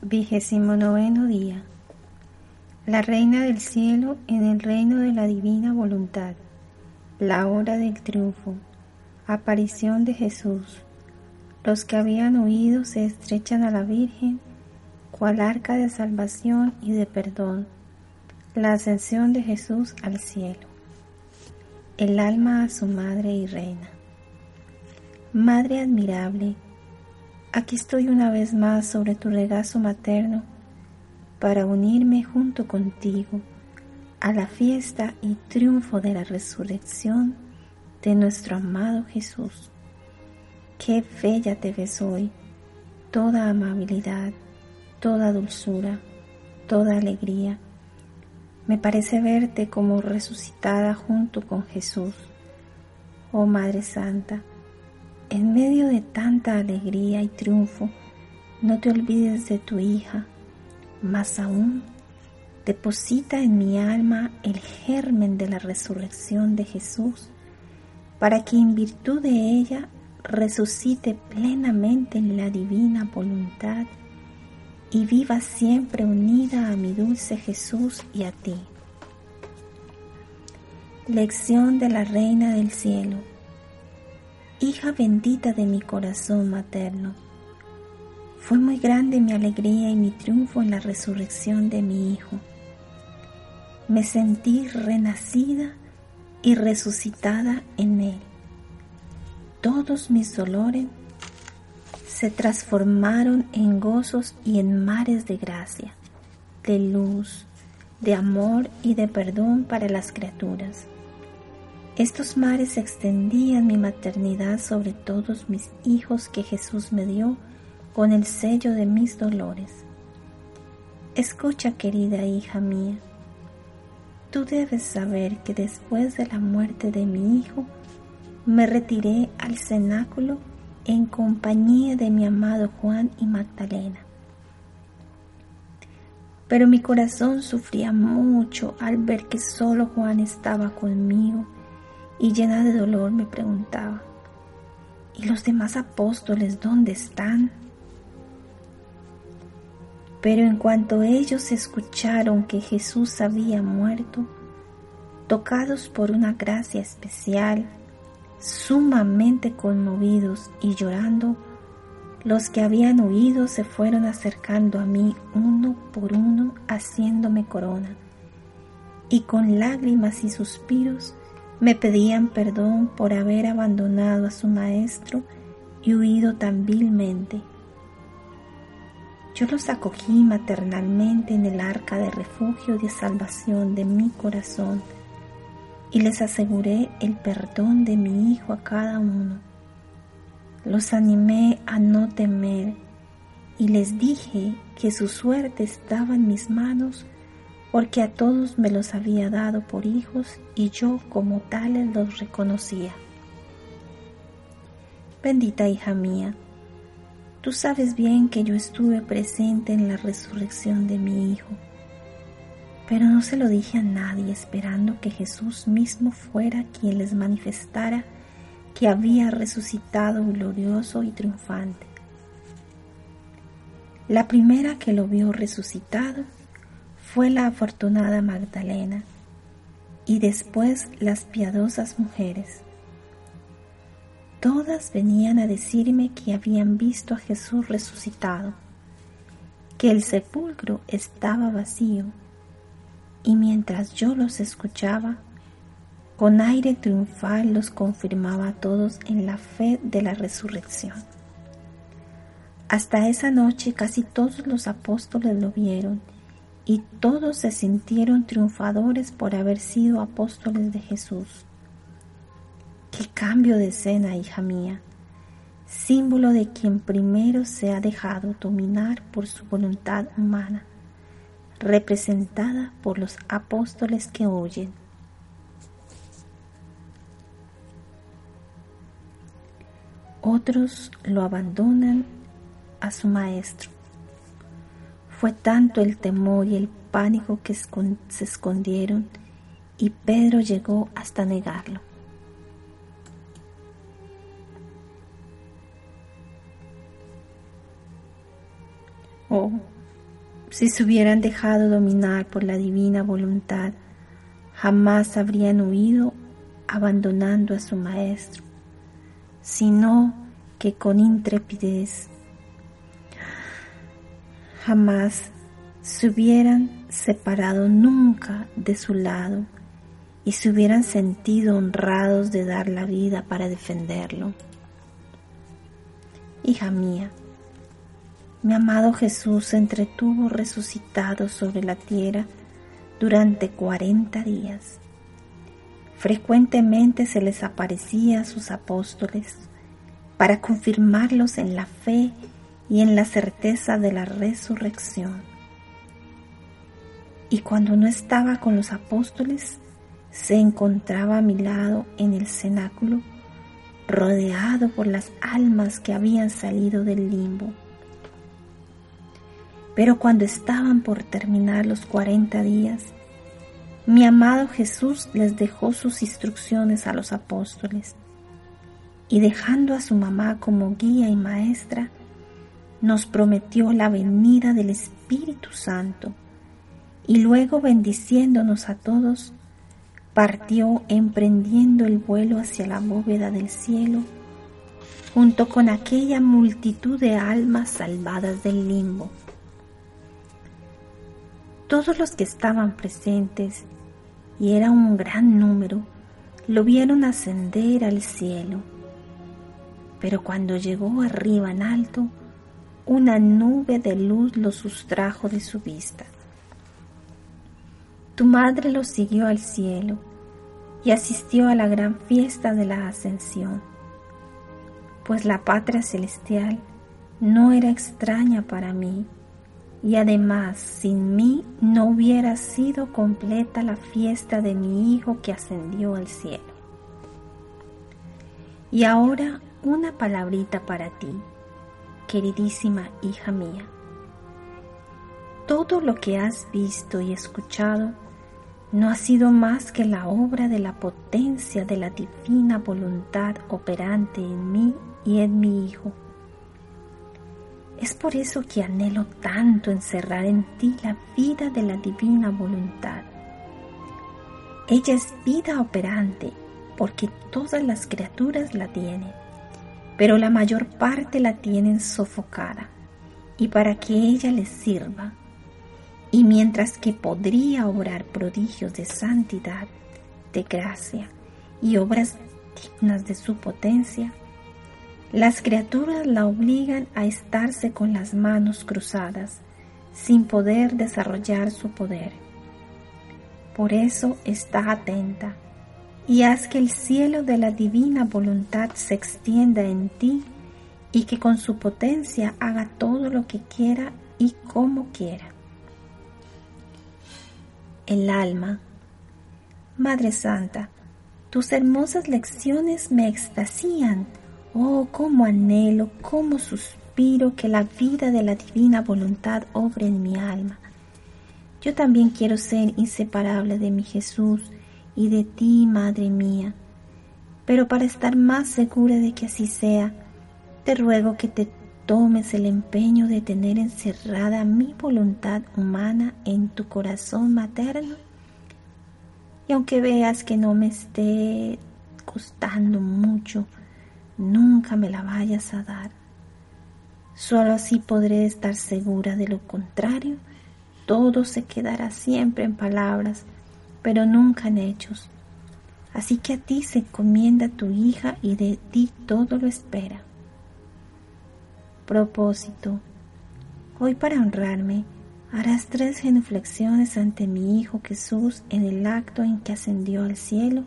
Vigésimo noveno día. La Reina del Cielo en el reino de la divina voluntad. La hora del triunfo. Aparición de Jesús. Los que habían huido se estrechan a la Virgen, cual arca de salvación y de perdón. La ascensión de Jesús al cielo. El alma a su madre y reina. Madre admirable, aquí estoy una vez más sobre tu regazo materno para unirme junto contigo a la fiesta y triunfo de la resurrección de nuestro amado Jesús. Qué bella te ves hoy, toda amabilidad, toda dulzura, toda alegría. Me parece verte como resucitada junto con Jesús. Oh Madre Santa, en medio de tanta alegría y triunfo, no te olvides de tu hija, más aún, deposita en mi alma el germen de la resurrección de Jesús, para que en virtud de ella resucite plenamente en la divina voluntad y viva siempre unida a mi dulce Jesús y a ti. Lección de la Reina del Cielo hija bendita de mi corazón materno. Fue muy grande mi alegría y mi triunfo en la resurrección de mi Hijo. Me sentí renacida y resucitada en Él. Todos mis dolores se transformaron en gozos y en mares de gracia, de luz, de amor y de perdón para las criaturas. Estos mares extendían mi maternidad sobre todos mis hijos que Jesús me dio con el sello de mis dolores. Escucha, querida hija mía, tú debes saber que después de la muerte de mi hijo, me retiré al cenáculo en compañía de mi amado Juan y Magdalena. Pero mi corazón sufría mucho al ver que solo Juan estaba conmigo y llena de dolor me preguntaba, ¿y los demás apóstoles dónde están? Pero en cuanto ellos escucharon que Jesús había muerto, tocados por una gracia especial, sumamente conmovidos y llorando, los que habían huido se fueron acercando a mí uno por uno, haciéndome corona, y con lágrimas y suspiros me pedían perdón por haber abandonado a su maestro y huido tan vilmente. Yo los acogí maternalmente en el arca de refugio y de salvación de mi corazón y les aseguré el perdón de mi Hijo a cada uno. Los animé a no temer y les dije que su suerte estaba en mis manos porque a todos me los había dado por hijos y yo como tales los reconocía. Bendita hija mía, tú sabes bien que yo estuve presente en la resurrección de mi hijo, pero no se lo dije a nadie esperando que Jesús mismo fuera quien les manifestara que había resucitado glorioso y triunfante. La primera que lo vio resucitado fue la afortunada Magdalena y después las piadosas mujeres. Todas venían a decirme que habían visto a Jesús resucitado, que el sepulcro estaba vacío, y mientras yo los escuchaba, con aire triunfal los confirmaba a todos en la fe de la resurrección. Hasta esa noche casi todos los apóstoles lo vieron y todos se sintieron triunfadores por haber sido apóstoles de Jesús. Qué cambio de escena, hija mía, símbolo de quien primero se ha dejado dominar por su voluntad humana, representada por los apóstoles que oyen. Otros lo abandonan a su maestro fue tanto el temor y el pánico que se escondieron y Pedro llegó hasta negarlo. Oh, Si se hubieran dejado dominar por la divina voluntad, jamás habrían huido abandonando a su maestro, sino que con intrepidez jamás se hubieran separado nunca de su lado y se hubieran sentido honrados de dar la vida para defenderlo. Hija mía, mi amado Jesús se entretuvo resucitado sobre la tierra durante cuarenta días. Frecuentemente se les aparecía a sus apóstoles para confirmarlos en la fe y en la certeza de la resurrección. Y cuando no estaba con los apóstoles, se encontraba a mi lado en el cenáculo, rodeado por las almas que habían salido del limbo. Pero cuando estaban por terminar los cuarenta días, mi amado Jesús les dejó sus instrucciones a los apóstoles y dejando a su mamá como guía y maestra, nos prometió la venida del Espíritu Santo y luego bendiciéndonos a todos, partió emprendiendo el vuelo hacia la bóveda del cielo, junto con aquella multitud de almas salvadas del limbo. Todos los que estaban presentes, y era un gran número, lo vieron ascender al cielo. Pero cuando llegó arriba en alto, una nube de luz lo sustrajo de su vista. Tu madre lo siguió al cielo y asistió a la gran fiesta de la ascensión, pues la patria celestial no era extraña para mí y además sin mí no hubiera sido completa la fiesta de mi hijo que ascendió al cielo. Y ahora una palabrita para ti queridísima hija mía. Todo lo que has visto y escuchado no ha sido más que la obra de la potencia de la divina voluntad operante en mí y en mi Hijo. Es por eso que anhelo tanto encerrar en ti la vida de la divina voluntad. Ella es vida operante porque todas las criaturas la tienen pero la mayor parte la tienen sofocada y para que ella les sirva. Y mientras que podría obrar prodigios de santidad, de gracia y obras dignas de su potencia, las criaturas la obligan a estarse con las manos cruzadas, sin poder desarrollar su poder. Por eso está atenta y haz que el cielo de la divina voluntad se extienda en ti y que con su potencia haga todo lo que quiera y como quiera. El alma. Madre Santa, tus hermosas lecciones me extasían. Oh, cómo anhelo, cómo suspiro que la vida de la divina voluntad obre en mi alma. Yo también quiero ser inseparable de mi Jesús y de ti, Madre mía. Pero para estar más segura de que así sea, te ruego que te tomes el empeño de tener encerrada mi voluntad humana en tu corazón materno. Y aunque veas que no me esté costando mucho, nunca me la vayas a dar. Solo así podré estar segura de lo contrario. Todo se quedará siempre en palabras pero nunca en hechos. Así que a ti se encomienda tu hija y de ti todo lo espera. Propósito. Hoy para honrarme harás tres genuflexiones ante mi Hijo Jesús en el acto en que ascendió al cielo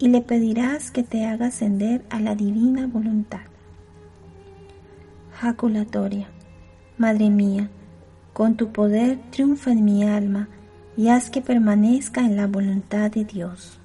y le pedirás que te haga ascender a la divina voluntad. Jaculatoria. Madre mía, con tu poder triunfa en mi alma y haz que permanezca en la voluntad de Dios.